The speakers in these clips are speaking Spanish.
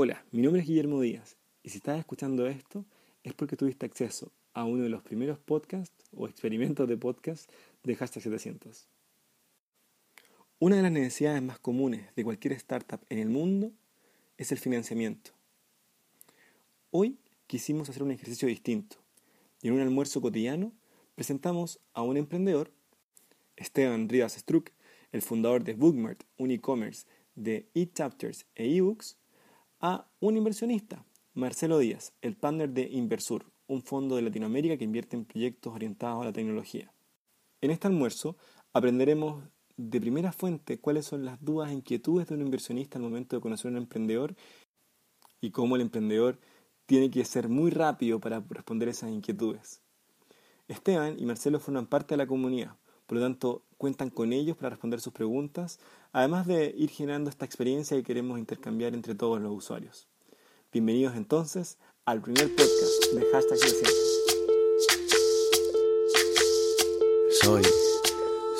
Hola, mi nombre es Guillermo Díaz y si estás escuchando esto es porque tuviste acceso a uno de los primeros podcasts o experimentos de podcast de Hashtag 700. Una de las necesidades más comunes de cualquier startup en el mundo es el financiamiento. Hoy quisimos hacer un ejercicio distinto y en un almuerzo cotidiano presentamos a un emprendedor, Esteban Rivas Struck, el fundador de Bookmart, un e-commerce de e-chapters e ebooks, a un inversionista, Marcelo Díaz, el partner de Inversur, un fondo de Latinoamérica que invierte en proyectos orientados a la tecnología. En este almuerzo aprenderemos de primera fuente cuáles son las dudas e inquietudes de un inversionista al momento de conocer a un emprendedor y cómo el emprendedor tiene que ser muy rápido para responder esas inquietudes. Esteban y Marcelo forman parte de la comunidad, por lo tanto cuentan con ellos para responder sus preguntas, además de ir generando esta experiencia que queremos intercambiar entre todos los usuarios. Bienvenidos entonces al primer podcast de Hashtag 300. Soy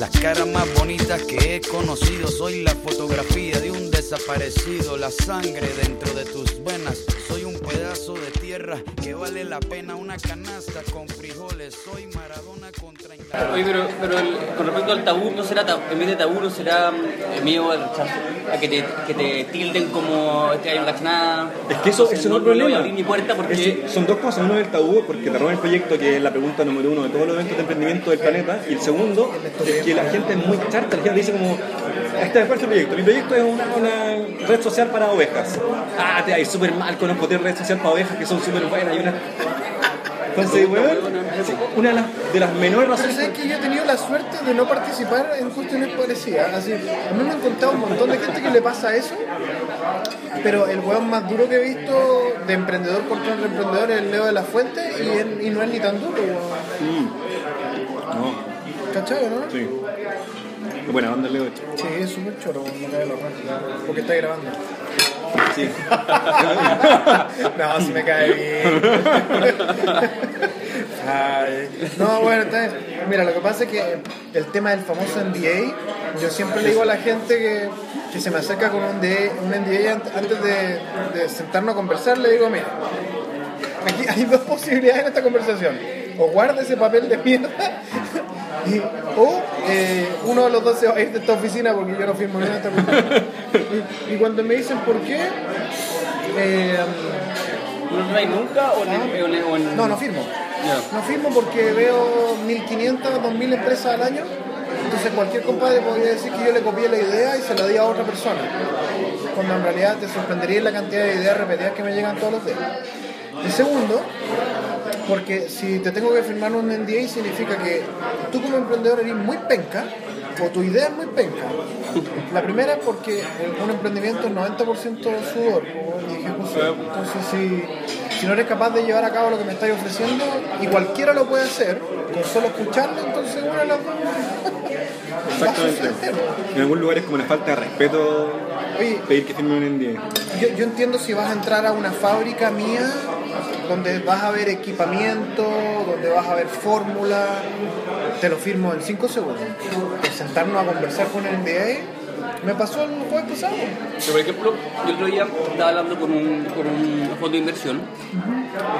Las caras más bonitas que he conocido. Soy la fotografía de un desaparecido, la sangre dentro de tus venas. Soy un pedazo de tierra que vale la pena una canasta con frijoles. Soy Maradona contra Inglaterra. Oye, pero, pero el- con respecto al tabú, ¿no será tabú, en vez de tabú, no será mm, miedo al rechazo? A que te, que te tilden como este año nada. Es que eso, Entonces, eso no es el voy a problema. abrir mi puerta porque. Es- son dos cosas. Uno es el tabú, porque te roban el proyecto, que es la pregunta número uno de todos los eventos de emprendimiento del planeta. Y el segundo es que la gente es muy charta. La gente dice como, este, ¿cuál es tu proyecto? Mi proyecto es una, una red social para ovejas. Ah, te va a ir súper mal, conozco tres redes sociales para ovejas que son súper buenas. Y una... Entonces, weón, una de las, de las menores Pero razones... sabes que yo he tenido la suerte de no participar en cuestiones parecidas. Así, a mí me han contado un montón de gente que le pasa eso, pero el weón más duro que he visto de emprendedor contra emprendedor es el Leo de la Fuente y, él- y no es ni tan duro, weón. No, ¿Cachai, no? sí. Buena onda, Leo. Sí, es súper choro, me cae la raja, porque está grabando. Sí. No, si me cae bien. Ay. No, bueno, entonces, mira, lo que pasa es que el tema del famoso NDA, yo siempre le digo a la gente que, que se me acerca con un NDA, un NDA ant- antes de, de sentarnos a conversar, le digo, mira, aquí hay dos posibilidades en esta conversación. O guarda ese papel de mierda, o eh, uno de los dos se va a ir de esta oficina porque yo no firmo nada esta. Y, y cuando me dicen por qué, eh, ¿No traes nunca o en, o en- o en- no, no firmo. No firmo porque veo 1500, 2000 empresas al año. Entonces cualquier compadre podría decir que yo le copié la idea y se la di a otra persona. Cuando en realidad te sorprendería la cantidad de ideas repetidas que me llegan todos los días. Y segundo, porque si te tengo que firmar un NDA significa que tú como emprendedor eres muy penca o tu idea es muy penca. La primera es porque un emprendimiento es 90% sudor o y ejecución. Entonces si, si no eres capaz de llevar a cabo lo que me estáis ofreciendo y cualquiera lo puede hacer con solo escucharlo, entonces una de las dos Exactamente. En algún lugar es como una falta de respeto Oye, pedir que firme un NDA. Yo, yo entiendo si vas a entrar a una fábrica mía donde vas a ver equipamiento, donde vas a ver fórmula, te lo firmo en 5 segundos. Sentarnos a conversar con el NDA, me pasó el jueves pasado. Pero, por ejemplo, yo el otro día estaba hablando con un, con un fondo de inversión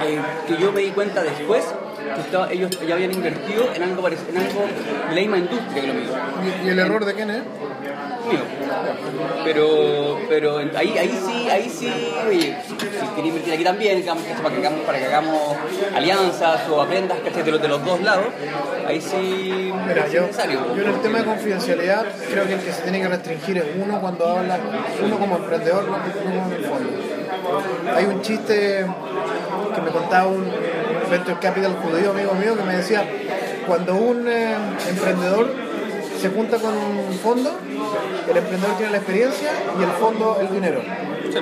eh, que yo me di cuenta después que estaba- ellos ya habían invertido en algo, en algo de la misma industria que lo mío. ¿Y, y el error de quién es? mío. Pero, pero ahí, ahí sí, ahí sí, oye, si queréis invertir aquí también, digamos, para que hagamos, para que hagamos alianzas o aprendas ¿cachai? de los, de los dos lados, ahí sí Mira, es yo, necesario. yo en el tema de confidencialidad creo que el que se tiene que restringir es uno cuando habla, uno como emprendedor, no no como el fondo. Hay un chiste que me contaba un venture capital judío amigo mío que me decía, cuando un eh, emprendedor se junta con un fondo, el emprendedor tiene la experiencia y el fondo el dinero.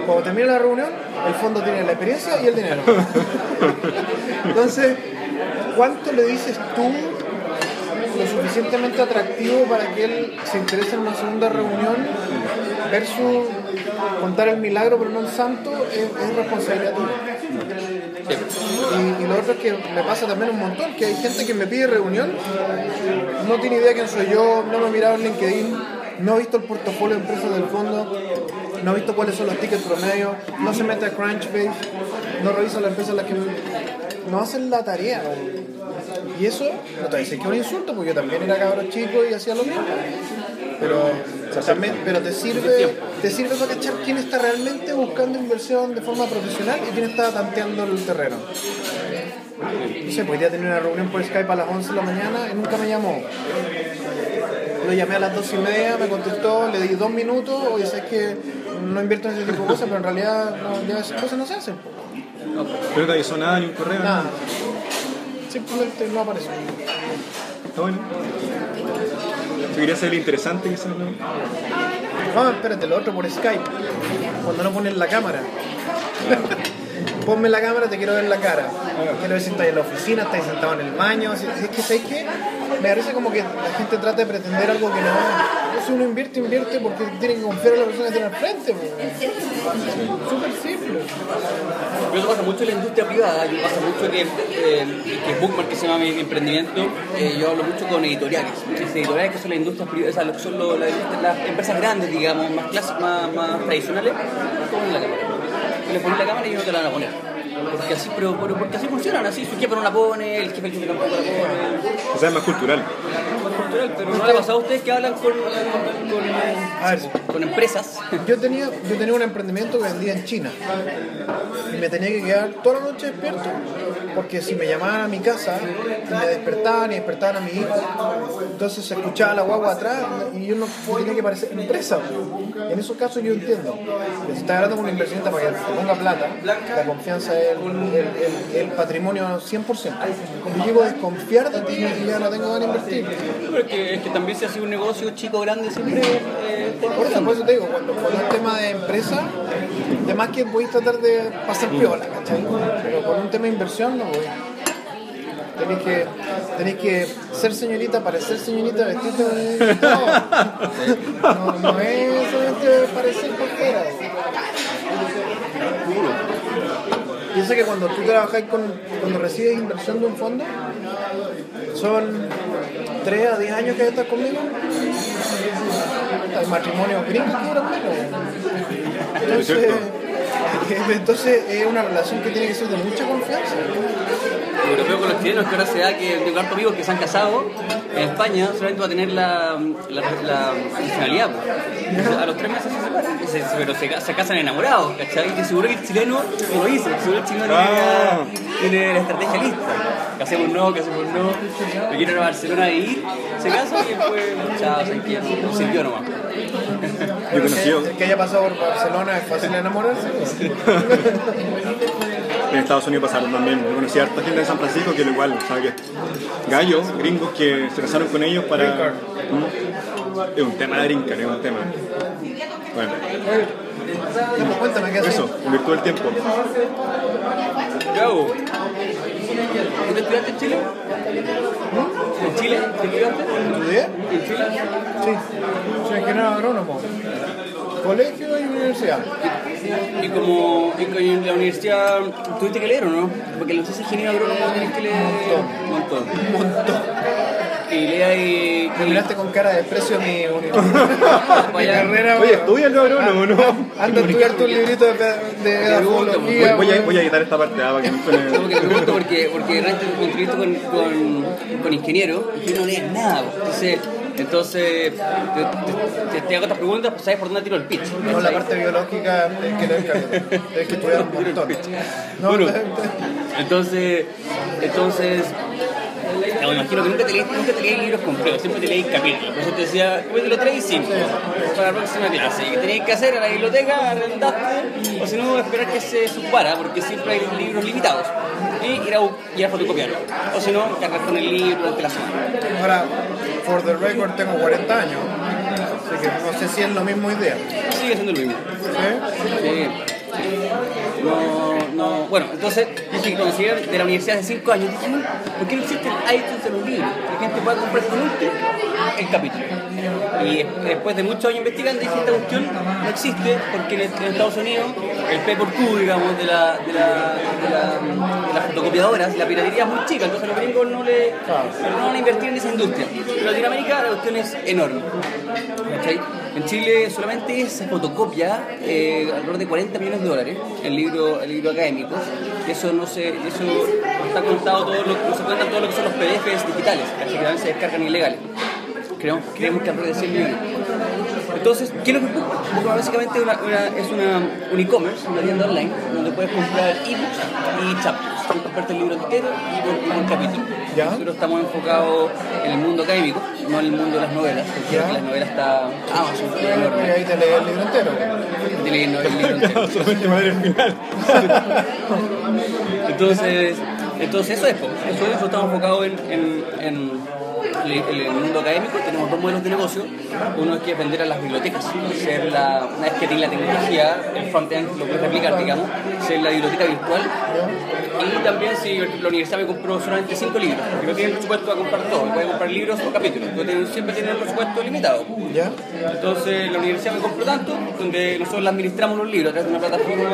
Cuando termina la reunión, el fondo tiene la experiencia y el dinero. Entonces, ¿cuánto le dices tú lo suficientemente atractivo para que él se interese en una segunda reunión versus contar el milagro pero no el santo es, es responsabilidad tuya. Y, lo otro es que me pasa también un montón, que hay gente que me pide reunión, no tiene idea quién soy yo, no me ha mirado en LinkedIn, no ha visto el portafolio de empresas del fondo, no ha visto cuáles son los tickets promedio, no se mete a Crunchbase, no revisa las empresas en las que no hacen la tarea. Y eso, no te decir que es un insulto, porque yo también era cabrón chico y hacía lo mismo. Pero, pero te sirve te sirve para cachar quién está realmente buscando inversión de forma profesional y quién está tanteando el terreno. No sé, podría tener una reunión por Skype a las 11 de la mañana y nunca me llamó. Lo llamé a las 2 y media, me contestó, le di dos minutos, oye, sabes que no invierto en ese tipo de cosas, pero en realidad no, esas cosas no se hacen. po. Pero no te avisó nada, ni un correo. Nada. Simplemente no apareció. Está bueno. Si quería ser interesante, quizás no. No, espérate, lo otro por Skype. Cuando no pones la cámara. Ponme la cámara, te quiero ver la cara. Quiero ver si estás en la oficina, estás sentado en el baño. Es que, ¿sabes qué? Me parece como que la gente trata de pretender algo que no es. Si uno invierte, invierte porque tiene que confiar en la persona que tiene al frente. Súper simple. Pero eso pasa mucho en la industria privada, y pasa mucho que, eh, que Bookmark, que se llama mi, mi emprendimiento, eh, yo hablo mucho con editoriales. Las editoriales que son las industrias privadas, o sea, son lo- la- las empresas grandes, digamos, más, clásicas, más, más tradicionales, ponen la cámara. Le ponen la cámara y ellos no te la van a poner. Porque así, pero, pero porque así funcionan, así su jefe no la pone, el jefe del jefe tampoco la pone. O sea, es más cultural. Cultural, pero ¿no le ha pasado a ustedes que hablan con, con, A ver, con empresas? Yo tenía, yo tenía un emprendimiento que vendía en China y me tenía que quedar toda la noche despierto porque si me llamaban a mi casa y me despertaban y despertaban a mi hijo, entonces se escuchaba la guagua atrás y yo no tenía que parecer empresa. En esos casos yo entiendo si está hablando con un inversionista para que te ponga plata, la confianza es el, el- el- el patrimonio 100%. Yo llego a desconfiar de ti y ya no tengo ganas de invertir. Pero es que, es que también se hace un negocio chico grande siempre eh, Por eso, por eso te digo, cuando, cuando es tema de empresa, de más que voy a tratar de pasar piola, ¿cachai? Pero con un tema de inversión no voy. Tenéis que, tenéis que ser señorita, parecer señorita, vestirte y todo. No, no es solamente parecer cualquiera. Piensa que cuando tú trabajas con, cuando recibes inversión de un fondo, son 3 a 10 años que estás conmigo. Hay matrimonios gringos que duran menos. Entonces, entonces es una relación que tiene que ser de mucha confianza. Lo que veo con los chilenos que ahora se da que tengo hartos amigos que se han casado en España solamente va a tener la, la, la nacionalidad. pues. A los tres meses se separan. Y se- pero se, ca- se casan enamorados, ¿cachai? Y seguro que el chileno no lo dice, seguro que el chileno Ah. tiene, tiene la estrategia lista. Que hacemos no, que hacemos no. Me quiero ir a Barcelona a vivir, se casan y después, chao, se. No sintió nomás. Yo conocí El que haya pasado por Barcelona es fácil enamorarse. en Estados Unidos pasaron también. Yo conocí a harta gente de San Francisco que lo igual, ¿sabes qué? Gallos, gringos que se casaron con ellos para. Mm. Es un tema de green card, es un tema. Bueno, eso, en virtud del tiempo. ¿Qué hago? ¿Tú te estudiaste en Chile? ¿En Chile? ¿Te estudiaste? ¿Estudié? ¿En Chile? Sí. Soy ingeniero agrónomo. Colegio y universidad. Y como en la universidad tuviste que leer o no? Porque los es ingeniero agrónomo tienes que leer un montón. Un montón. Y lea y. Me miraste con cara de desprecio mi, carrera. Oye, estudialo agrónomo, ¿no? Anda a estudiar tu librito de, de edafología. Voy, a, quitar esta parte ah, para que no suene. Como que te pregunto porque, porque realmente con, con, con ingeniero y tú no lees nada. pues. Entonces, entonces te, te, hago estas preguntas, pues sabes por dónde tiro el pitch. No, la parte biológica es que. Tienes que estudiar un montón. No, Bueno. Entonces, entonces, me imagino que nunca te leí, nunca te leí libros completos, siempre te leí capítulos. Por eso te decía, capítulo 3 y 5 para la próxima clase. Y que tenías que hacer a la biblioteca, arrendaste, o si no, esperar que se subara, porque siempre hay libros limitados. Y ir a, ir a fotocopiarlo. O si no, cargar con el libro durante la semana. Ahora, for the record, tengo 40 años. Así que no sé si es lo mismo idea. Sigue siendo lo mismo. ¿Sí? Sí. No, bueno, entonces, sí, cuando llegué de la universidad hace 5 años, dije, "No, ¿por qué no existe el iTunes de los libros? Que la gente pueda comprar con un clic el capítulo. Y después de muchos años investigando, dije, esta cuestión no existe porque en, en Estados Unidos el P por Q, digamos, de la, de la, de la, de las fotocopiadoras, la piratería es muy chica, entonces los gringos no le no van a invertir en esa industria. Pero en Latinoamérica la cuestión es enorme. ¿cachai? En Chile solamente se fotocopia eh, alrededor de 40 millones de dólares el libro, el libro académico. Eso no se, eso está contado todo lo, se cuenta todo lo que son los PDFs digitales, ¿cachai? que a veces se descargan ilegales. Creemos, creemos que alrededor de 100 millones. Entonces, ¿qué es lo que? Bookmark básicamente una- una- es una, un e-commerce, una tienda online, donde puedes comprar ebooks y chapters. Puedes comprarte el libro entero y por, y por capítulo. Ya. Nosotros estamos enfocados en el mundo académico, no en el mundo de las novelas, porque Ya. las novelas está Amazon, que es Y enorme. ahí te lees el libro entero. Te leen el libro entero. Solamente madre el final. Entonces, entonces eso es, eso es, estamos enfocados en, en, en el, en el mundo académico, tenemos dos modelos de negocio, uno es que es vender a las bibliotecas, ser la, una vez que tienes la tecnología, el frontend lo puedes replicar, digamos, ser la biblioteca virtual, y también si la universidad me compró solamente cinco libros, porque no tienen presupuesto a comprar todo, pueden comprar libros o capítulos, tienen- siempre tienen el presupuesto limitado. ¿Ya? Entonces la universidad me compró tanto, donde nosotros administramos los libros a través de una plataforma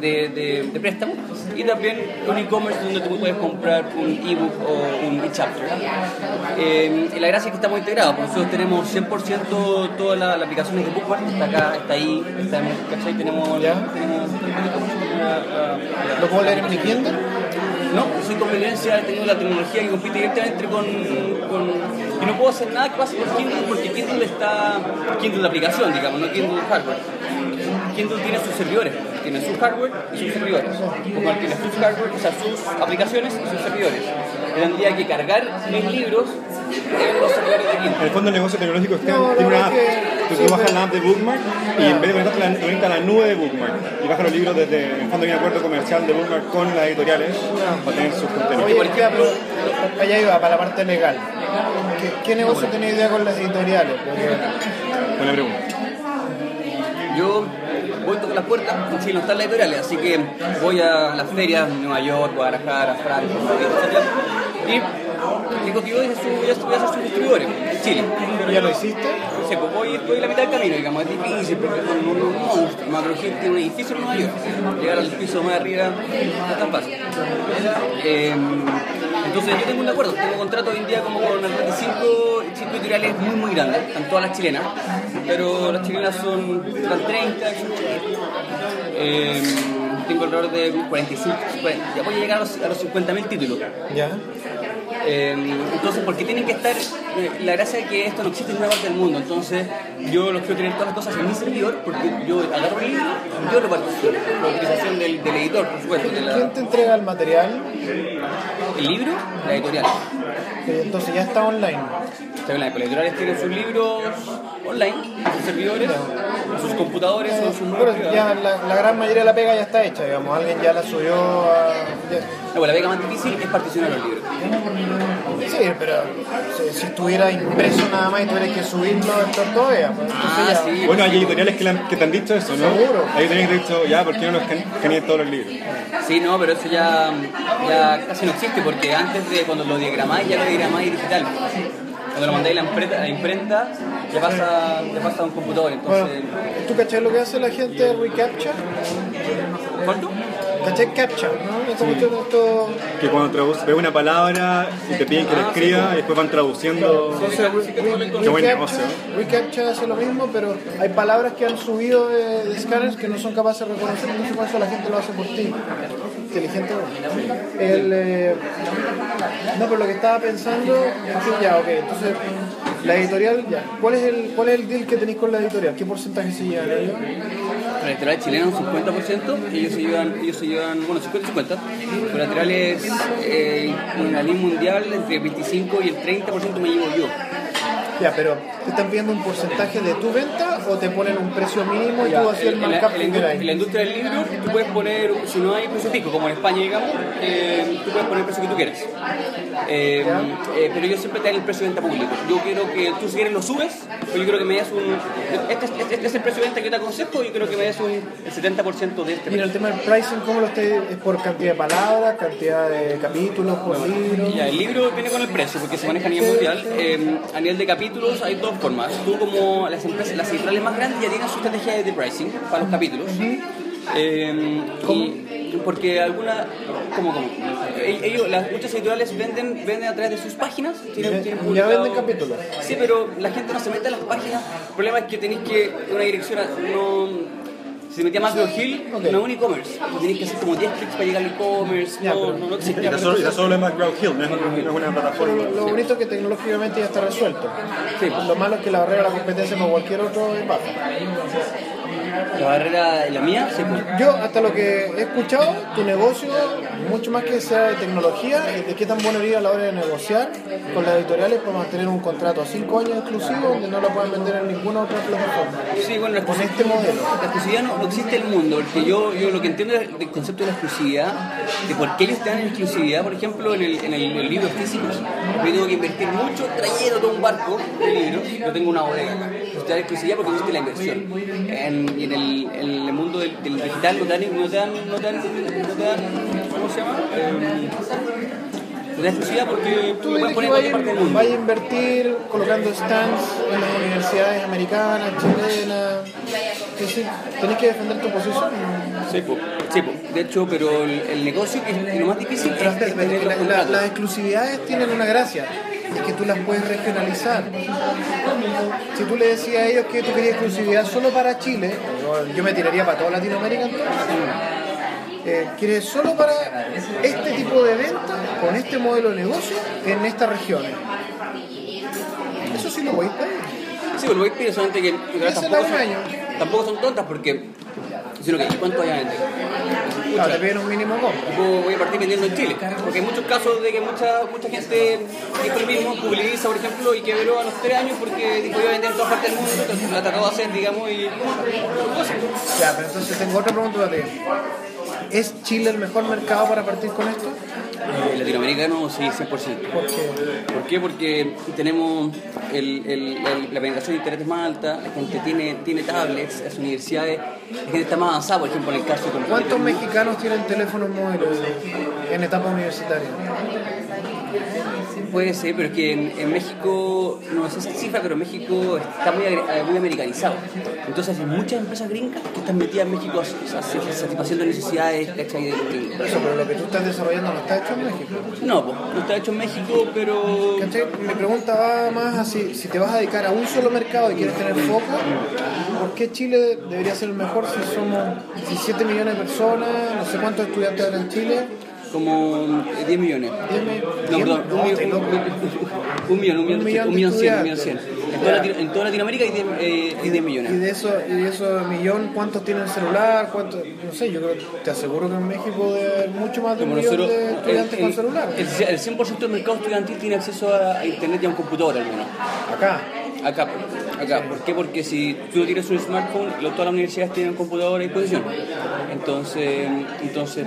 de, de, de préstamo y también un e-commerce donde tú puedes comprar un ebook o un e-chapter. Eh, y la gracia es que estamos integrados, porque nosotros tenemos 100% todas las, aplicaciones de Bookmark, está acá, está ahí, está en ¿cachai? Tenemos, Ya. tenemos la- la- la- ¿Lo puedo leer en mi Kindle? no, soy competencia, he tenido la tecnología que compite directamente con. Y no puedo hacer nada que pase por Kindle porque Kindle está... Kindle la aplicación, digamos, no Kindle hardware. Kindle tiene sus servidores, tiene su hardware y sus servidores. Como tiene sus hardware, o sus aplicaciones y sus servidores. Tendría que cargar mis libros en los servidores de En Kindle. el fondo el negocio tecnológico es que No, tiene una app. Tú, tú bajas la app de Bookmark y en vez de conectarte la, te conecta a la nube de Bookmark. Y bajas los libros desde, en el fondo hay un acuerdo comercial de Bookmark con las editoriales para tener sus contenidos. Oye, por pero allá iba, para la parte legal. ¿Qué, qué negocio tiene idea con las editoriales? Porque Buena pregunta. Yo voy a tocar las puertas, en Chile no están las editoriales, así que voy a las ferias, Nueva York, Guadalajara, etc. Y voy a, su, voy a, voy a sus distribuidores en Chile. ¿Ya lo hiciste? Sé, pues voy, estoy en la mitad del camino, digamos, es difícil porque con un monstruo. Macrogen tiene un edificio en Nueva York. Llegar al piso más arriba no es tan fácil. Eh, entonces yo tengo un acuerdo, tengo contrato hoy en día como con alrededor de cinco, cinco editoriales muy muy grandes, están todas las chilenas, pero las chilenas son están 30, son chiquitas. Eh, tengo alrededor de 45, 50, ya voy a llegar a los, a los 50.000 títulos. Ya. Eh, entonces, porque tienen que estar, eh, la gracia es que esto no existe en ninguna parte del mundo, entonces yo los quiero tener todas las cosas en mi servidor, porque yo agarro el libro, yo lo participo, la utilización del, del editor, por supuesto, de la- ¿Quién te entrega el material? el libro, la editorial. Entonces ya está online. Está bien, Las editoriales tienen sus libros online, sus servidores, sus computadores, Eh, sus ya la, la gran mayoría de la pega ya está hecha, digamos. Alguien ya la subió a... ya- No, pues la pega más difícil es particionar los libros. Sí, pero si, si estuviera impreso nada más y tuvieras que subirlo, esto todavía. pues, Ah, ya- sí. Bueno, hay editoriales que, le han- que te han dicho eso, ¿no? Seguro. Hay editoriales que te han dicho, ya, ¿por qué no los escan- escaneas todos los libros? Sí, no, pero eso ya, ya casi no existe porque antes de cuando lo diagramáis ya lo diagramáis digital. Cuando lo mandáis a la imprenta, ya pasa, ya pasa a un computador. Bueno, Entonces, ¿tú cachai lo que hace la gente de reCAPTCHA? ¿cuánto? ¿Cachai CAPTCHA? ¿no? Esto... Que cuando ves una palabra y te piden que la Ah, sí, pues. y después van traduciendo. Entonces, Qué buen reCAPTCHA, negocio. reCAPTCHA hace lo mismo, pero hay palabras que han subido de, de escáneres que no son capaces de reconocer, entonces por eso la gente lo hace por ti. Inteligente. bueno. El, eh, no, pero lo que estaba pensando es que ya, ok, entonces la editorial, ya. ¿Cuál es el, cuál es el deal que tenéis con la editorial? ¿Qué porcentaje se llevan ellos? La editorial chilena un 50%, ellos se llevan, ellos se llevan bueno, 50 y 50. Pero la editorial es eh, la línea mundial entre el 25 y el 30% me llevo yo. Ya, pero ¿te están pidiendo un porcentaje de tu venta o te ponen un precio mínimo y Ya, tú haces el en, la, markup que queráis. en la industria del libro, tú puedes poner, si no hay precio fijo, como en España, digamos, eh, tú puedes poner el precio que tú quieras. Eh, eh, pero yo siempre te doy el precio de venta público. Yo quiero que tú, si quieres, lo subes, pero yo creo que me das un. Este, es- este- este es el precio de venta que yo te aconsejo, y creo que me des un el 70% de este Mira, el tema del pricing, ¿cómo lo estáis? ¿Es por cantidad de palabras, cantidad de capítulos por libro? Ya, el libro viene con el precio porque se maneja a nivel mundial. Eh, a nivel de capítulos hay dos formas. Tú como las empresas, las editoriales más grandes ya tienen su estrategia de pricing para los capítulos. Eh, y- porque alguna, como, como, ellos, las, muchas editoriales venden, venden a través de sus páginas. Tienen, tienen Ya venden capítulos. Sí, pero la gente no se mete a las páginas. El problema es que tenéis que una dirección no si se metía más Macro Hill, Ok. no es un e-commerce. Tú Tenéis que hacer como 10 clics para llegar al e-commerce. Ya, No, pero- no, no está solo, en McGraw Hill, no es, no es una Pero plataforma. lo, lo bonito es que tecnológicamente ya está resuelto. Sí. Lo malo es que la barrera de la competencia con cualquier otro es baja. La barrera, la mía, sí, pues. Yo, hasta lo que he escuchado, tu negocio, mucho más que sea de tecnología, es de qué tan bueno eres a la hora de negociar con las editoriales para mantener un contrato a 5 años exclusivo donde no lo pueden vender en ninguna otra plataforma. Sí, bueno, Con este modelo. La exclusividad no, existe el mundo, porque yo, yo lo que entiendo del, concepto de la exclusividad, de por qué ellos te dan exclusividad, por ejemplo, en el, en el, el libro físico, yo tengo que invertir mucho trayendo todo un barco de libros, yo tengo una bodega acá. Entonces te dan exclusividad porque existe la inversión. En, y en el, en el mundo del, del digital no te dan, no te dan, no te dan, no te dan ¿cómo se llama? Eh, te dan exclusividad porque tú puedes poner en cualquier parte del vaya, mundo. vaya a invertir colocando stands en las universidades americanas, chilenas. Sí, sí. Tenés que defender tu posición. Sí, sí, de hecho, pero el, el negocio que es lo más difícil es, Pero es espérate, tener los la- la- contratos. las exclusividades tienen una gracia, es que tú las puedes regionalizar. Si tú le decías a ellos que tú querías exclusividad solo para Chile, yo- me tiraría para toda Latinoamérica entonces. Eh, quieres solo para este tipo de venta, con este modelo de negocio, en estas regiones. Eso sí lo voy a pedir. Sí, lo voy a pedir solamente que que tampoco un año. Tampoco son tontas porque, sino que ¿cuánto voy a vender? Claro, te piden un mínimo compra. Voy a partir vendiendo en Chile, porque hay muchos casos de que mucha, mucha gente dijo lo mismo, publica, por ejemplo, y quebró a los tres años porque dijo yo vender en todas partes del mundo, entonces la trató de hacer, digamos, y cosas. Ya, pero entonces tengo otra pregunta para ti. ¿Es Chile el mejor mercado para partir con esto? Eh, latinoamericano, sí, 100%. Porque ¿Por qué? Porque tenemos el, el- el- la penetración de internet es más alta, la gente tiene, tiene tablets, las universidades, la gente está más avanzada, por ejemplo, en el caso de ¿Cuántos mexicanos tienen teléfonos móviles en etapa universitaria? Puede ser, pero es que en, en México, no sé si cifra, pero México está muy, eh, muy americanizado. Entonces hay muchas empresas gringas que están metidas en México satisfaciendo necesidades. Por eso, pero lo que tú estás desarrollando no está hecho en México. No, pues, no está hecho en México, pero... ¿Cachai? Mi pregunta va más así, si te vas a dedicar a un solo mercado y quieres tener foco, ¿por qué Chile debería ser el mejor si somos 17 millones de personas, no sé cuántos estudiantes hay en Chile? Como eh, 10 millones. Dime, No, perdón, un, millón, un, millón, un millón, Un de cien, un millón cien. En toda, Latinoamérica hay 10, eh, hay 10 millones. Y de eso, y de esos millón, ¿cuántos tienen celular? ¿Cuántos? No sé, yo creo, te aseguro que en México haber mucho más de un millón de estudiantes el, con el- celular. el- el 100% del mercado estudiantil tiene acceso a internet y a un computador al menos. Acá. Acá, acá. ¿Por qué? Porque si tú tienes un smartphone, todas las universidades tienen un computador a disposición. Entonces, entonces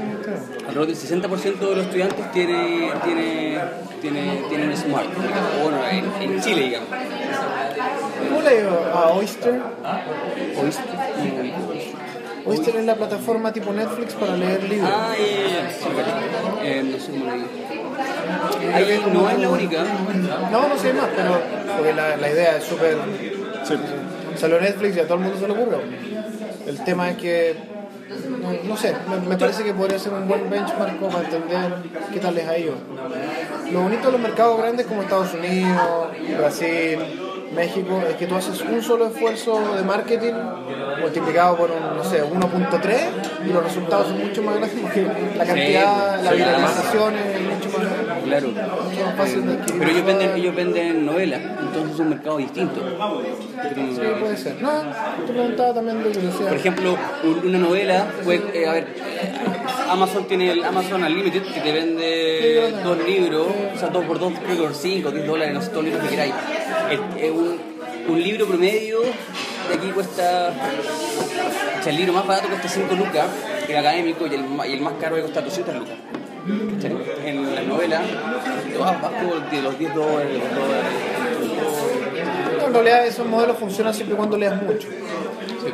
alrededor del 60% de los estudiantes tiene, tiene, tiene, tienen un smartphone. Bueno, en, en Chile, digamos. ¿Cómo le digo a Oyster? ¿Oíste? Oyster es la plataforma tipo Netflix para leer libros. Ah, ya, ya. Eh, no sé cómo le digo. Ahí no es la única. No, no sé más, pero porque la, la idea es súper... Sí. Salió Netflix y a todo el mundo se le ocurre. El tema es que, no, no sé, me, me parece que podría ser un buen benchmark para entender qué tal les ha ido. Lo bonito de los mercados grandes como Estados Unidos, Brasil, México, es que tú haces un solo esfuerzo de marketing multiplicado por un, no sé, 1.3 y los resultados son mucho más grandes porque la cantidad, Sí, la sí, Claro. Pero ellos venden, ellos venden novelas, entonces es un mercado distinto. Sí, puede ser. No, te preguntaba también de curiosidad. Por ejemplo, un- una novela, pues, eh, a ver, Amazon tiene el Amazon Unlimited que te vende dos libros, o sea, dos por dos, creo que por cinco, 10 dólares, no sé, todos los libros que queráis. Eh, un, un libro promedio de aquí cuesta. O sea, el libro más barato cuesta 5 lucas, el académico, y el, y el más caro cuesta 200 lucas. ¿Cachai? En la novela, vas bajo de los 10 dólares, los dólares. No, en realidad esos modelos funcionan siempre y cuando leas mucho. Sí.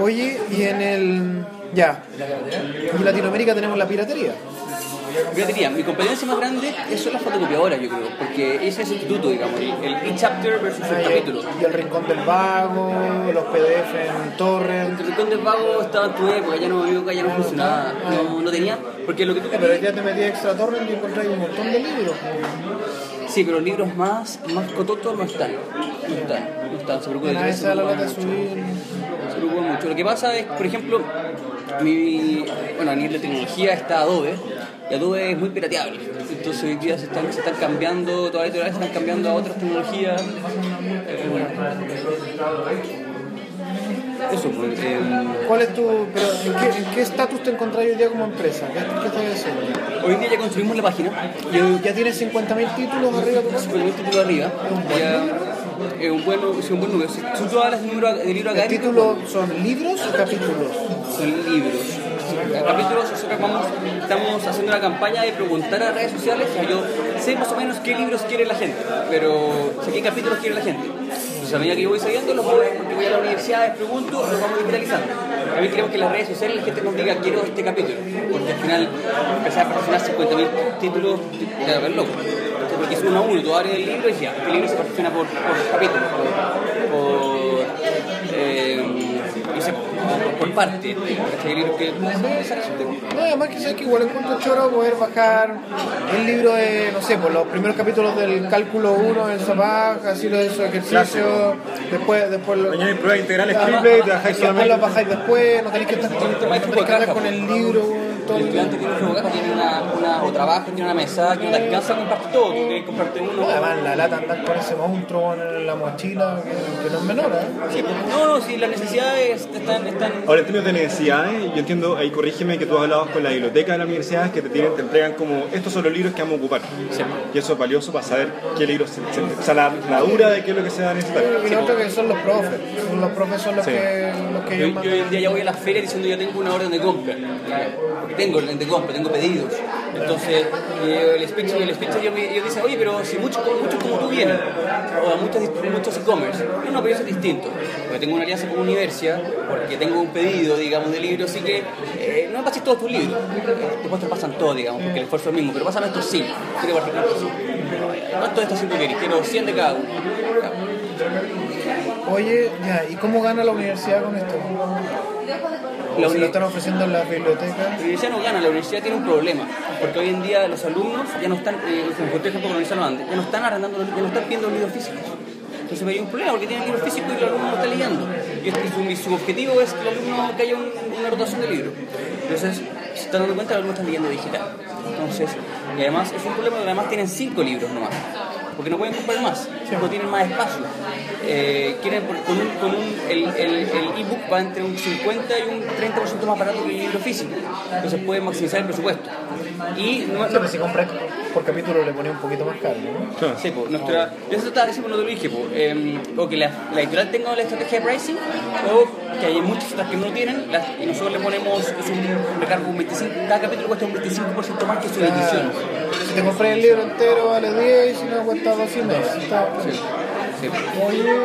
Oye, y en el. Ya. En Latinoamérica tenemos la piratería. Piratería, mi competencia más grande es son las fotocopiadoras, yo creo, porque ese es el instituto, digamos, el, e-chapter versus el capítulo. Y el Rincón del Vago, los PDF en torrent. El rincón del vago estaba en tu época, ya no, yo ya no funcionaba, no, no tenía, porque lo que tú Pero ya te metí extra torrent y encontré un montón de libros. Sí, pero libros más, más cototos no están. No están, no están, se lata de. Se preocupan mucho. Lo que pasa es, por ejemplo, mi, bueno, a nivel de tecnología está Adobe, y Adobe es muy pirateable. Entonces hoy día se están, se están cambiando, todas las editoriales se están cambiando a otras tecnologías. Eso, pues, eh, ¿Cuál es tu. Pero ¿en qué, en qué estatus te encontrás hoy día como empresa? ¿Qué, qué estás haciendo? hoy día ya construimos la página. Yo, ¿Ya tienes 50.000 títulos arriba de tu casa? Con un título arriba. Ya, es un buen, sí, un buen número. Si tú todas las de libro ¿El académico, título son libros o capítulos? son libros. Capítulos, nosotros estamos haciendo una campaña de preguntar a redes sociales. Yo sé más o menos qué libros quiere la gente, pero sé qué capítulos quiere la gente. Entonces, a medida que yo voy sabiendo, los voy, porque voy a la universidad, les pregunto, los vamos digitalizando. Mí queremos que las redes sociales la gente nos diga quiero este capítulo, porque al final empezar a proporcionar 50.000 títulos te va a ver loco. Porque es uno a uno, tú abres el libro y ya, este libro se perfecciona por, por capítulo, por, por eh, parte. no además que sabes que igual encuentro choro poder bajar el libro de, no sé, por los primeros capítulos del cálculo 1 del Zapag, así lo de esos ejercicios, después, después lo, Mañana hay pruebas integrales triple y trabajáis después solamente. lo bajáis después, no tenéis que estar, con el libro todo El estudiante tiene un caja, tiene una, una, o trabaja, tiene una mesa que no te alcanza a comprarte todo, tú tienes que comprarte uno. Además, la lata andar con ese monstruo en la mochila, que, que no es menor, ¿eh? Sí, pues, no, no, si las necesidades están, están Ahora, en términos de necesidades, yo entiendo, ahí corrígeme que tú has hablado con la biblioteca de la universidad que te, tienen, te entregan como estos son los libros que vamos a ocupar. Y eso es valioso para saber qué libros, se, se- o sea, la, la dura de qué es lo que se va a necesitar. Y otro que son los profes, son los profes son los Sí. que, los que Yo, yo hoy en día ya voy a las ferias diciendo yo tengo una orden de compra. Porque tengo compra, tengo pedidos. Entonces, eh, el speech, el speech ellos, me- ellos dicen, oye, pero si muchos muchos como tú vienen, o muchos, dist- muchos e-commerce, no, no, pero eso es distinto. Porque tengo una alianza con Universia, porque tengo un pedido, digamos, de libros, así que eh, no me pases todos tus libros. Eh, Después te pasan todos, digamos, porque el esfuerzo es el mismo, pero pásame estos sí. Quiero partir con estos sí. ¿Cuántos de estos sí tú quieres? Quiero 100 de cada uno. Oye, ya, ¿y cómo gana la universidad con esto? Lo están ofreciendo en las bibliotecas. La universidad no gana, la universidad tiene un problema, porque hoy en día los alumnos ya no están, eh, encontré ejemplo con la Londres, ya no están arrendando, ya no están viendo libros físicos. Entonces hay un problema porque tienen libros físicos y los alumnos no están leyendo. Y, su, y su objetivo es que los alumnos que haya un- una rotación de libros. Entonces se están dando cuenta que los alumnos están leyendo digital. Entonces, y además es un problema además tienen cinco libros nomás. Porque no pueden comprar más, no tienen más espacio. Eh, quieren con un, con un, el, el, el ebook va entre un 50 y un 30% más barato que el libro físico. Entonces pueden maximizar el presupuesto. Y no, Sí, pero si compras por capítulo le ponía un poquito más caro, ¿no? Sí, pues, nuestra, yo eso estaba diciendo, no te lo dije, pues, eh, o que la, la editorial tenga la estrategia de pricing, o que hay muchas otras que no tienen, las- y nosotros le ponemos es un recargo, un 25, cada capítulo cuesta un 25% más que su edición. Si te compré el libro entero vale 10 y si no cuesta 2 y medio. Sí.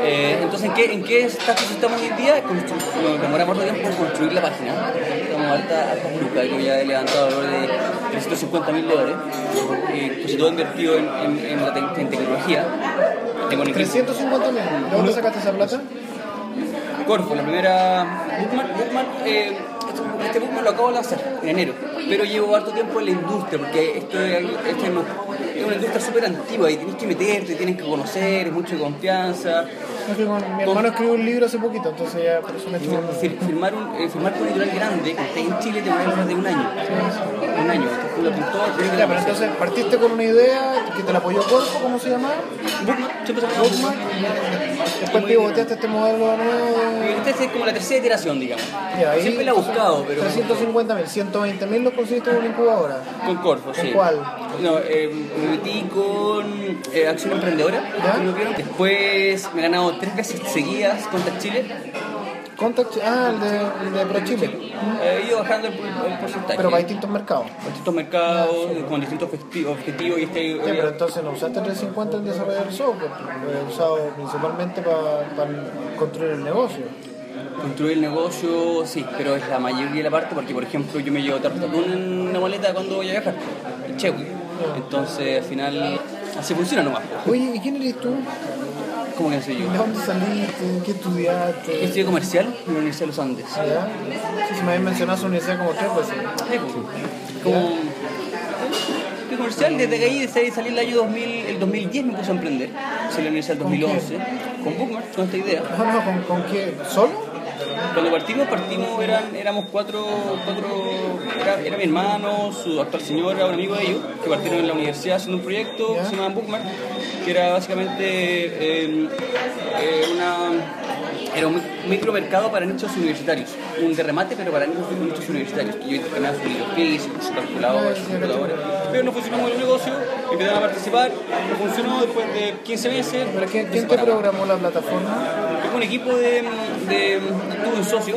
Eh, entonces, ¿en qué, ¿en qué estatus estamos hoy en día? Nos demoramos harto tiempo en construir la página. Estamos harta, harta lucas, yo ya he levantado alrededor de 350 mil dólares. Pues todo invertido en, en, en la te- en tecnología. Tengo un equipo. 350 mil. ¿De dónde sacaste esa plata? Corfo, la primera Bookman, Bookman, eh, este- este Bookman lo acabo de lanzar en enero, pero llevo harto tiempo en la industria, porque esto esto no- es una industria súper antigua y tienes que meterte, tienes que conocer, es mucho de confianza. Es que con- mi hermano escribió un libro hace poquito, entonces ya por eso me un- Fir- Firmar, un, eh, firmar con un editorial grande, que esté en Chile, te va a más de un año. Un año, esto fue lo pintó, Ya, pero entonces partiste con una idea que te la apoyó Corpo, ¿cómo se llama? Bookman. Después pivoteaste este modelo de nuevo. Esta es como la tercera iteración, digamos. Y ahí, Siempre la he buscado, pero 350 mil, 120 mil los conseguiste en una incubadora. con Corfo, ¿Con sí. cuál? No, eh, me metí con eh, Acción Emprendedora. Después me he ganado tres veces seguidas contra Chile. Contact, ah, el de, el de Pro Chile. Eh, he ido bajando el, el porcentaje. Pero para distintos mercados. distintos mercados, con distintos objeti- objetivos y este... Sí, pero entonces no usaste el 350 en desarrollar el software, lo he usado principalmente para construir el negocio. Construir el negocio, sí, pero es la mayoría de la parte porque, por ejemplo, yo me llevo tartatún en una maleta cuando voy a viajar, el Chewy. Entonces, al final, así funciona nomás. Oye, ¿y quién eres tú? ¿Cómo que no soy yo? ¿De dónde saliste? ¿Qué estudiaste? Yo estudié comercial en la Universidad de los Andes. Ah, ¿ya? Sí, se me habían mencionado su universidad como tres veces. Sí, po. Como... ¿Qué comercial? Desde que ahí, ahí salí el año 2000, el 2010 me puse a emprender. Salí a la universidad del ¿Con qué? 2011, con Bookmark, con esta idea. No, no, ¿con, con qué? ¿Solo? Cuando partimos, partimos, eran, éramos cuatro, cuatro era, era mi hermano, su actual señora, un amigo de ellos, que partieron en la universidad haciendo un proyecto que se llamaba Bookmark, que era básicamente eh, eh, una, era un mic- micromercado para nichos universitarios, un de remate pero para nichos, nichos universitarios, que yo intercambiaba sus libros físicos, su calculadora, su computadora, pero no funcionó muy el negocio, empezaron a participar, no funcionó después de 15 meses. ¿Pero quién, te programó la plataforma? Un equipo de, de tuve un socio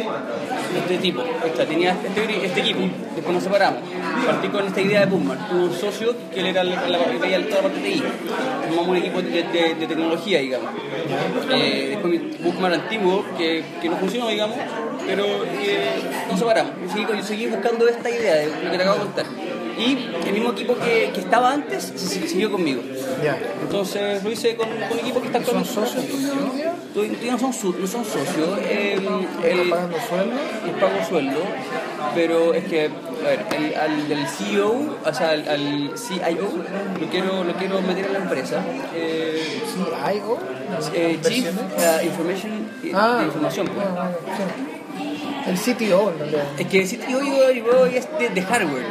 este tipo, esta, tenía este, este equipo, después nos separamos. Partí con esta idea de Bookmark, tuve un socio que era la, la, veía toda la parte de TI. Formamos un equipo de tecnología, digamos. Eh, después mi Bookmark antiguo, que, que no funcionó, digamos, pero eh, nos separamos. Yo seguí, yo seguí buscando esta idea de lo que te acabo de contar. Y el mismo equipo que, que estaba antes se- siguió conmigo. Ya. Entonces lo hice con, con un equipo que está ¿Son actualmente. socios todavía no son, no son socios. eh, ¿Están el, pagando sueldo? les pago sueldo, pero es que, a ver, el, al del CEO, o sea, al, al CIO, lo quiero, lo quiero meter en la empresa. Eh, Sí, ¿IO? eh, Chief eh, Information Ah, de Información. pues. El CTO, en realidad. Es que el CTO yo, yo es de, de hardware.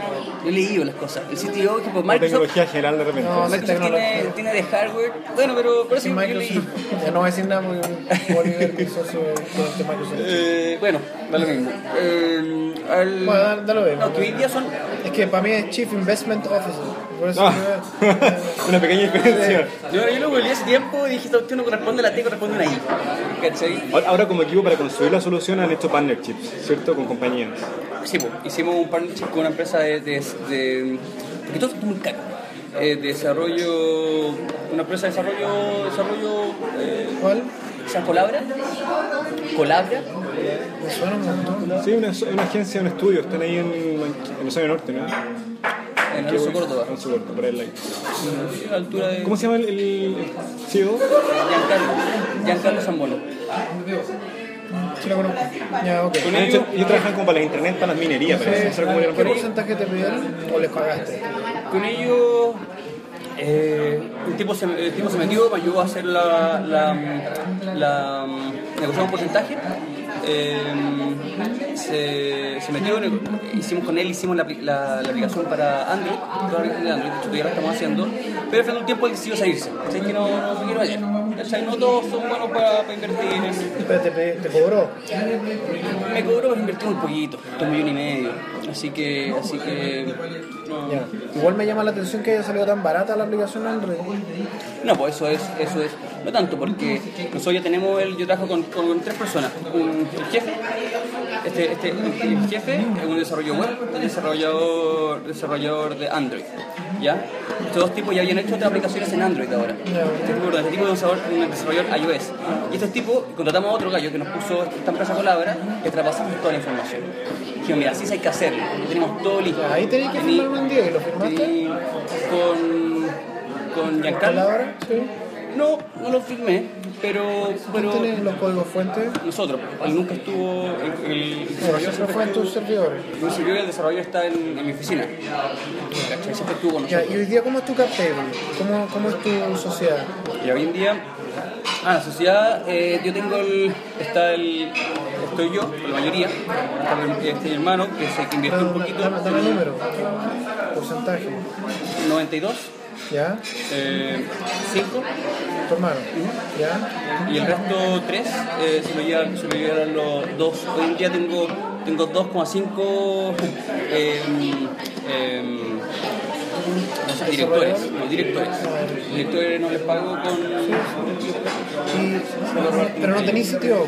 Yo he leído las cosas. El CTO, tipo O Microsoft, tecnología general de repente. No, Microsoft tiene, tecnología. tiene de hardware. Bueno, pero por eso yo leí. Microsoft. Ya no voy a decir nada porque Oliver es socio de de Microsoft. Eh, bueno, da lo mismo. Eh, al- Bueno, da- da lo mismo. No, que hoy día son. Es que para mí es Chief Investment Officer. Por eso Ah, una pequeña diferencia. Yo, yo lo volví hace tiempo y dije: cuestión no corresponde a la T, corresponde a una I. ¿Cachai? Ahora ahora como equipo para construir la solución han hecho partnerships, ¿cierto? Con compañías. Sí, pues, hicimos un partnership con una empresa de. de, de- porque todo esto es muy caro. Eh, de desarrollo. Una empresa de desarrollo. desarrollo eh, ¿Cuál? ¿Se llama Colabra? Colabra. Me suena un montón. Sí, una, una agencia, un estudio, están ahí en, en Rosario Norte, ¿no? En Alonso Córdoba. Alonso Córdoba, por el. A la altura de. ¿Cómo se llama el, el el CEO? Giancarlo. Giancarlo Zambono. Sí la conozco. Ya, ok. Con Han ellos- ellos trabajan como para la internet, para las minerías. No sé cómo ¿Qué porcentaje te pidieron o les pagaste? Con ellos, eh, el, tipo se, el tipo se metió, me ayudó a hacer la, la, la negociar un porcentaje. Eh, se, se metió, hicimos con él, hicimos la, la, aplicación para Android, de de haciendo, pero al final del tiempo él decidió salirse, así que no, no. ¿Cachai? No todos son buenos para, para invertir en, Pero te, cobró. me cobró, pero invertí muy poquito, un millón y medio. Así que, así que. No, Ya. Igual me llama la atención que haya salido tan barata la aplicación Android. no, pues eso es, eso es. No tanto, porque nosotros ya tenemos el. Yo trabajo con, con tres personas. Un, el jefe, este, este, el jefe es un desarrollador web, un desarrollador, desarrollador de Android. ¿Ya? Estos dos tipos ya habían hecho otras aplicaciones en Android ahora. Este tipo, este tipo es un desarrollador, un desarrollador iOS. Y estos tipos, contratamos a otro gallo que nos puso esta empresa Colabra, que traspasamos toda la información. Dijimos, mira, así hay que hacerlo. Ya tenemos todo listo. Ahí tenías que firmar un día lo firmaste. con, con Giancarlo. Sí. No, no lo firmé, pero, ¿Quién pero tiene los códigos fuentes? nosotros, él nunca estuvo, el, el desarrollador Eso siempre fue en tus servidores. mi servidor y el desarrollador está en, en mi oficina. ¿Cachai? Siempre estuvo con Ya, y hoy día, ¿cómo es tu cap table? ¿Cómo, ¿Cómo es tu sociedad? Y hoy en día, ah, la sociedad, eh, yo tengo el, está el, estoy yo, por la mayoría, está mi- este mi hermano, que se que invirtió un poquito, dame, dame número. Porcentaje. 92, ¿Ya? eh, 5, Tu hermano. ¿Ya? y el resto 3 eh, se lo llevan, se lo llevan los dos. Hoy en día tengo, tengo 2,5 eh, directores, directores. Directores no les pago con... Pero no tenéis sitio.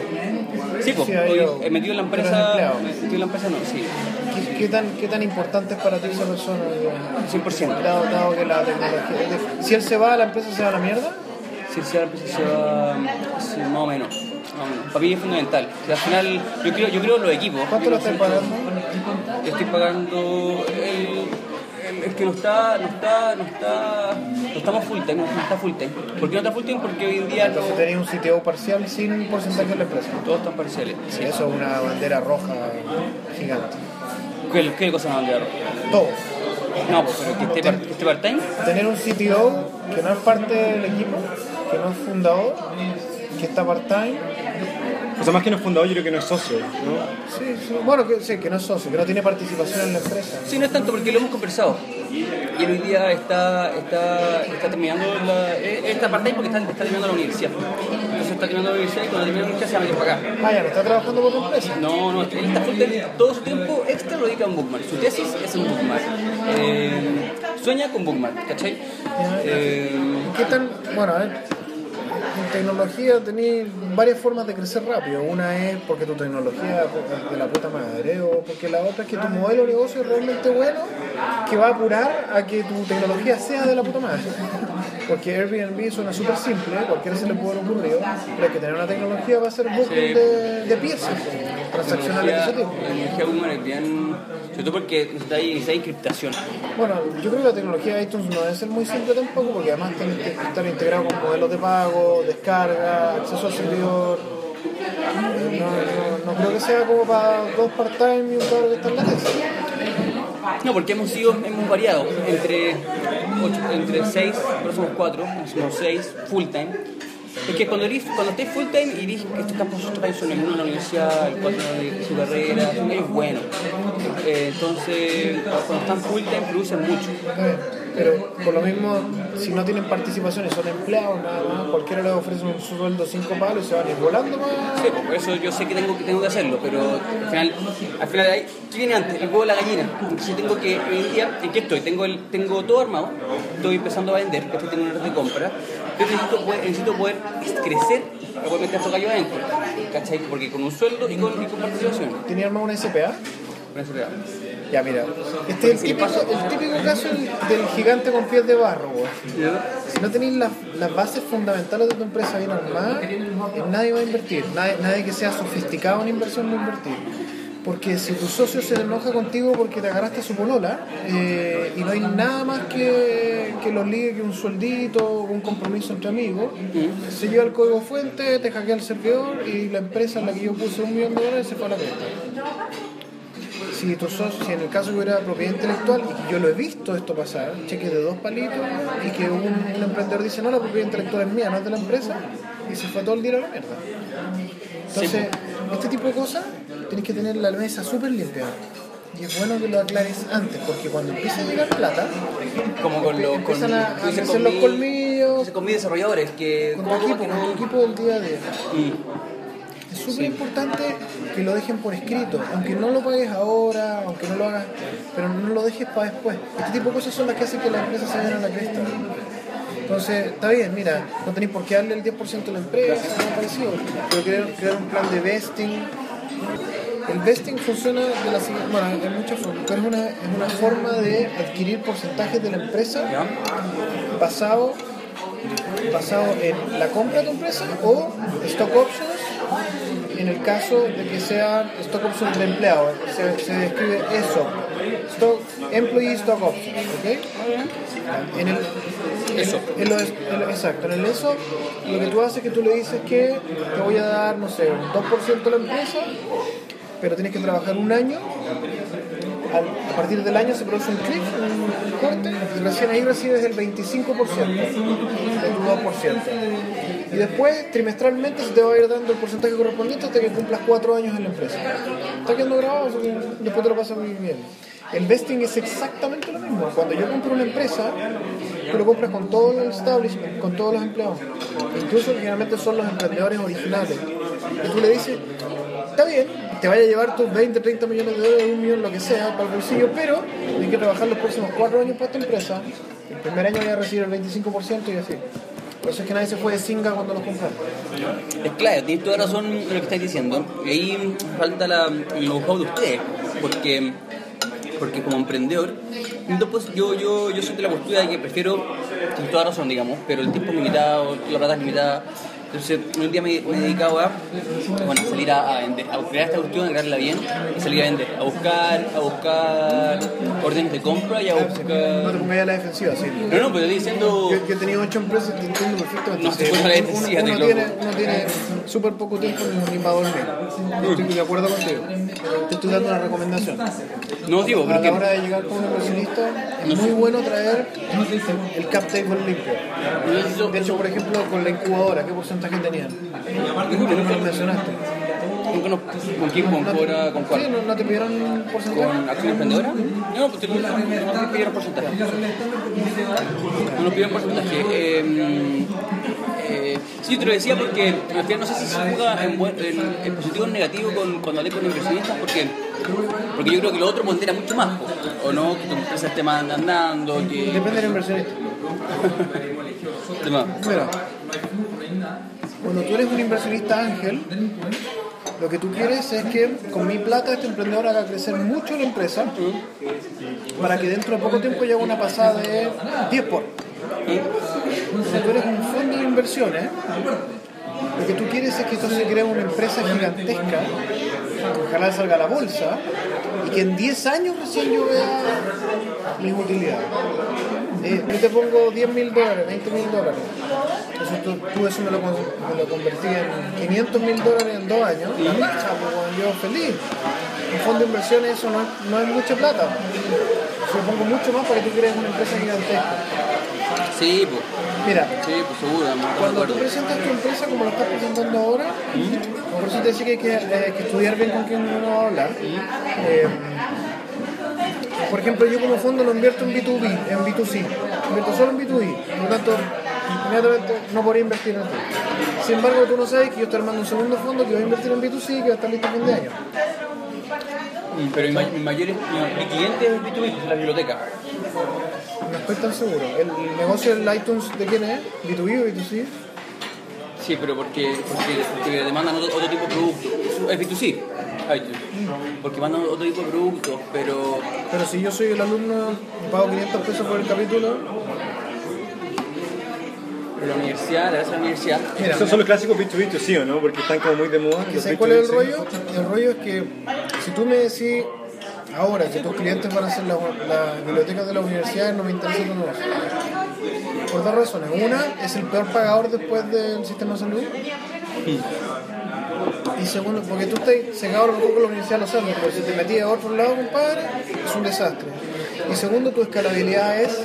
Sí, pues, he metido en la empresa. Metido en la empresa, no, sí. ¿Qué, qué tan, ¿Qué tan importante es para ti esa persona? digamos? 100%. Dado, dado que la tecnología... Si él se va, la empresa se va a la mierda. Si el la empresa se va. más o menos. Para mí es fundamental. O sea, al final, yo creo, yo creo los equipos. ¿Cuánto lo estás pagando? Estoy pagando es que no está, no está, no está, no estamos full time, no está full time. ¿Por qué no está full time? Porque hoy en día no, Entonces tenéis un CTO parcial sin porcentaje de la empresa. todos están parciales. Sí, eso es una bandera roja gigante. ¿Qué, qué cosa me han dado? Todo. No, pues, pero que esté, que esté part-time. Tener un CTO que no es parte del equipo, que no es fundador, que está part-time. O sea, más que no es fundador, yo creo que no es socio, ¿no? Sí, sí. Bueno, que, sí, que no es socio, que no tiene participación en la empresa. Sí, no es tanto porque lo hemos conversado. Y él hoy día está, está, está terminando la, eh, está part-time porque está, está terminando la universidad. Entonces está terminando la universidad y cuando termine la universidad se va a para acá. Ah, ya, no está trabajando por tu empresa. No, no, él está full todo su tiempo extra lo dedica a un bookmark. Su tesis es un bookmark. Eh, sueña con bookmark, ¿cachai? Eh, ¿Qué tan, bueno, a ver, en tecnología tenéis varias formas de crecer rápido. Una es porque tu tecnología es de la puta madre, o porque la otra es que tu modelo de negocio es realmente bueno, que va a apurar a que tu tecnología sea de la puta madre. Porque Airbnb suena súper simple, cualquiera se le puede ocurrido, pero hay que tener una tecnología va a ser booking de, de piezas, transaccionales de ese tipo. La tecnología Bookmark es bien. Sobre todo porque encriptación. Bueno, yo creo que la tecnología de iTunes no debe ser muy simple tampoco, porque además tiene que estar integrado con modelos de pago, descarga, acceso al servidor. Eh, No, no, no creo que sea como para dos part-time y un cabrón que está en la tesis. No, porque hemos sido, hemos variado entre, entre 6, pero somos 4, somos 6 full time. Es que cuando, eres, cuando estés full time y dices que estos campos estos años son el 1 en la universidad, el 4 de su carrera, son años buenos. Eh, entonces, cuando están full time producen mucho. Pero por lo mismo, si no tienen participación y son empleados, nada más, cualquiera les ofrece un sueldo 5 palos y se van a ir volando más. Sí, pues, por eso yo sé que tengo que, tengo que hacerlo, pero al final, al final hay- ¿qué viene antes? El huevo o la gallina. Entonces tengo que, hoy en día, ¿en qué estoy? Tengo, el, tengo todo armado, estoy empezando a vender, estoy teniendo una red de compra, pero necesito poder, necesito poder crecer para poder meter gallos adentro, ¿cachai? Porque con un sueldo y con, y con participación. ¿Tenía armado una SPA? Eso real. Ya, mira, este es el típico, el típico caso del, gigante con pies de barro, güey. Si no tenéis las, las bases fundamentales de tu empresa bien armadas, eh, nadie va a invertir. Nadie, nadie que sea sofisticado en inversión va a invertir. Porque si tu socio se enoja contigo porque te agarraste a su polola eh, y no hay nada más que, que los ligue que un sueldito, un compromiso entre amigos, se lleva el código fuente, te hackea el servidor y la empresa en la que yo puse un millón de dólares se fue a la cresta si tu socio, si en el caso que hubiera propiedad intelectual, y que yo lo he visto esto pasar, cheques de dos palitos, y que un, un emprendedor dice, no, la propiedad intelectual es mía, no es de la empresa, y se fue todo el dinero a la mierda. Entonces, este tipo de cosas, tienes que tener la mesa súper limpia. Y es bueno que lo aclares antes, porque cuando empieza a llegar plata, Como con los con, empiezan a, a crecer con los mi- colmillos, con mis desarrolladores que con ¿cómo tu que equipo, no- con tu equipo del día a día. Es súper importante que lo dejen por escrito, aunque no lo pagues ahora, aunque no lo hagas, pero no lo dejes para después. Este tipo de cosas son las que hacen que la empresa se vayan a la cresta. Entonces, está bien, mira, no tenéis por qué darle el 10% a la empresa, parecido, pero crear, crear un plan de vesting. El vesting funciona de la siguiente, bueno, muchas formas, pero es una, es una forma de adquirir porcentajes de la empresa basado basado en la compra de tu empresa o stock options en el caso de que sean stock options de empleado se, se describe eso stock, employee stock options ¿ok? en el Eso. en lo- en lo- exacto en el eso lo que tú haces es que tú le dices que te voy a dar no sé un 2% de la empresa pero tienes que trabajar un año a partir del año se produce un clic, un corte, y recién ahí recibes el 25% de tu 2%. Y después, trimestralmente, se te va a ir dando el porcentaje correspondiente hasta que cumplas cuatro años en la empresa. Está quedando grabado, después te lo pasas muy bien. El vesting es exactamente lo mismo. Cuando yo compro una empresa, tú lo compras con todo el establishment, con todos los empleados. Incluso generalmente son los emprendedores originales. Y tú le dices, está bien, te vaya a llevar tus 20, 30 millones de dólares, un millón, lo que sea, para el bolsillo, pero tienes que trabajar los próximos cuatro años para esta empresa. El primer año voy a recibir el 25% y así. Por eso es que nadie se fue de singa cuando los compraron. Es claro, tienes toda razón en lo que estáis diciendo. Y ahí falta la, el de ustedes, porque, porque como emprendedor, entonces yo, yo, yo soy la postura de que prefiero, tienes toda razón, digamos, pero el tiempo es limitado, la plata es limitada. Entonces, un día me, me he dedicado a, bueno, a salir a, a vender, a crear esta cuestión, a crearla bien y salir a vender, a buscar, a buscar órdenes de compra y a No te buscar. pongas a la defensiva, sí. No, no, pero estoy diciendo. Yo, yo he tenido ocho empresas y te entiendo perfectamente. No, se a la uno- defensiva, uno, te tiene, uno tiene súper poco tiempo ni, para dormir. Estoy de acuerdo contigo. Te estoy dando una recomendación. No, digo, A pero la hora de llegar un inversionista, es muy bueno traer el cap table limpio. De hecho, por ejemplo, con la incubadora, ¿qué porcentaje tenían? No lo mencionaste. Nunca nos- ¿Con quién? ¿Con Cora? ¿Con cuál? Sí, no, no te pidieron porcentaje. ¿Con Acción Emprendedora? No, no, pues te- no nos pidieron porcentaje. No nos pidieron porcentaje. Eh, eh, sí, yo te lo decía porque al final no sé si se juega en, buen- en- en positivo o en negativo con, cuando hablé con inversionistas porque, porque yo creo que lo otro pondera mucho más. O no, que tu empresa esté más andando, que... Depende del inversionista. Mira, cuando tú eres un inversionista ángel, lo que tú quieres es que con mi plata este emprendedor haga crecer mucho la empresa para que dentro de poco tiempo llegue una pasada de 10 por. Cuando tú eres un fondo de inversiones, lo que tú quieres es que esto se cree una empresa gigantesca, ojalá salga la bolsa, y que en 10 años recién yo vea mis utilidades. Eh, yo te pongo 10 mil dólares, 20 mil dólares. Eso tú, tú eso me lo, convertí en 500 mil dólares en dos años. Racha, pues, yo feliz. Un fondo de inversiones eso no, es- no es mucha plata. Yo pongo mucho más para que tú crees una empresa gigantesca. Sí, pues. Mira, Sí, pues seguro, cuando tú presentas tu empresa como lo estás presentando ahora, por eso te decía que hay que, eh, que estudiar bien con quién uno va a hablar. Eh, por ejemplo, yo como fondo no invierto en B2B, en B2C, invierto solo en B2B, por lo tanto, inmediatamente no podría invertir en ti. Sin embargo, tú no sabes que yo estoy armando un segundo fondo que va a invertir en B2C y que va a estar listo a fin de año. Mm, Pero mi, ma- mi mayor mi, mi cliente es B2B, es la biblioteca. No estoy tan seguro. ¿El negocio del iTunes de quién es? ¿B2B o B2C? Sí, pero porque, porque, porque demandan otro, otro tipo de producto. Es B2C, iTunes. Porque mandan otro tipo de productos, pero Pero si yo soy el alumno y pago 500 pesos por el capítulo, pero la universidad, la universidad. mira, Esos son los clásicos B2B, sí o no, porque están como muy de moda. ¿Y los ¿Sabes cuál es el B2B. rollo? El rollo es que si tú me decís ahora que tus clientes van a ser las las bibliotecas de la universidad, no me interesa negocio. Por dos razones. Una, es el peor pagador después del sistema de salud. Y segundo, porque tú estás cegado lo con la universidad de los Andes, pero si te metías a otro lado, compadre, es un desastre. Y segundo, tu escalabilidad es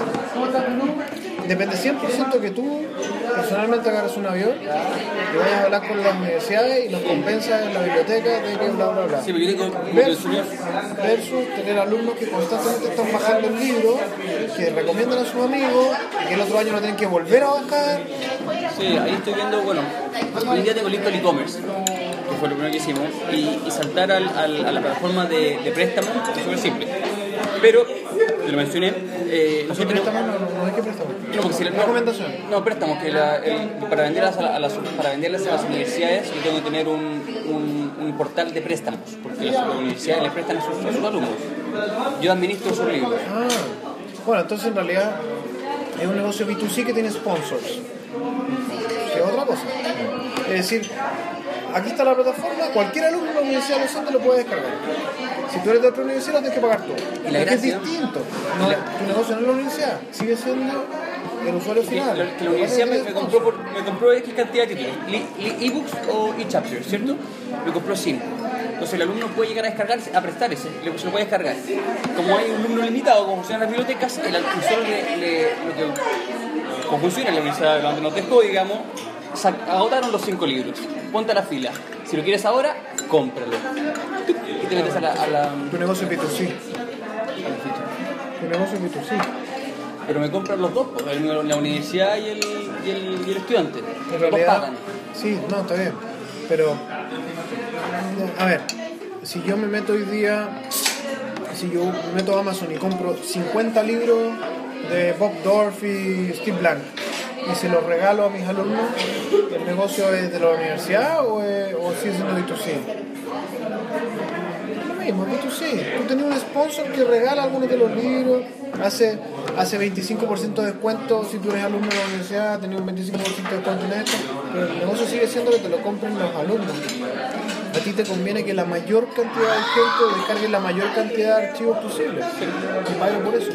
Depende 100% que tú personalmente agarres un avión y vayas a hablar con las universidades y los compensas en la biblioteca de que bla bla bla. Sí, pero yo tengo Versus, versus tener alumnos que constantemente están bajando el libro, que recomiendan a sus amigos y que el otro año lo tienen que volver a bajar. Sí, ahí estoy viendo, bueno, hoy día tengo listo el e-commerce, que fue lo primero que hicimos, y, y saltar al, al- a la plataforma de, de préstamo es súper simple. Pero, lo mencioné, eh, nosotros tenemos... Préstamo, no, no, no hay que préstamo. No, porque si la- no, Recomendación. No, préstamos, que la- el- para, venderlas a, la- a las, para venderlas a las universidades yo tengo que tener un, un, un portal de préstamos, porque las, universidades le prestan a sus, a sus alumnos. Yo administro sus libros. Ah, bueno, entonces en realidad es un negocio B2C que tiene sponsors. Que es otra cosa. Es decir, aquí está la plataforma, cualquier alumno de la Universidad de los Andes lo puede descargar. Si tú eres de otra universidad, lo tienes que pagar tú. Y la Porque es distinto. No, tu negocio no es la universidad, sigue siendo el usuario final. la, la universidad me, me compró por, me compró X cantidad de títulos, ebooks o e-chapters, ¿cierto? Me compró 5. Entonces el alumno puede llegar a descargarse, a prestar ese, se lo puede descargar. Como hay un número limitado, como funcionan las bibliotecas, el usuario le, le- lo que, como funciona en la universidad de donde nos dejó, digamos, agotaron los 5 libros. Ponte a la fila. Si lo quieres ahora, cómpralo. Y te metes a la, a la, Tu negocio es B2C. a la ficha. Tu negocio es B2C. Pero me compran los dos, pues, la universidad y el, y el, y el estudiante. En realidad, pagan. sí, no, está bien. Pero, a ver, si yo me meto hoy día, si yo me meto a Amazon y compro 50 libros de Bob Dorff y Steve Blank, y se los regalo a mis alumnos, ¿el negocio es de la universidad o, es, o sigue siendo B2C? Es lo mismo, es B2C. Tú tenías un sponsor que regala algunos de los libros, hace, hace 25% de descuento si tú eres alumno de la universidad, tenías un 25% de descuento en esto, pero el negocio sigue siendo que te lo compren los alumnos. A ti te conviene que la mayor cantidad de gente descargue la mayor cantidad de archivos posibles y pague por eso.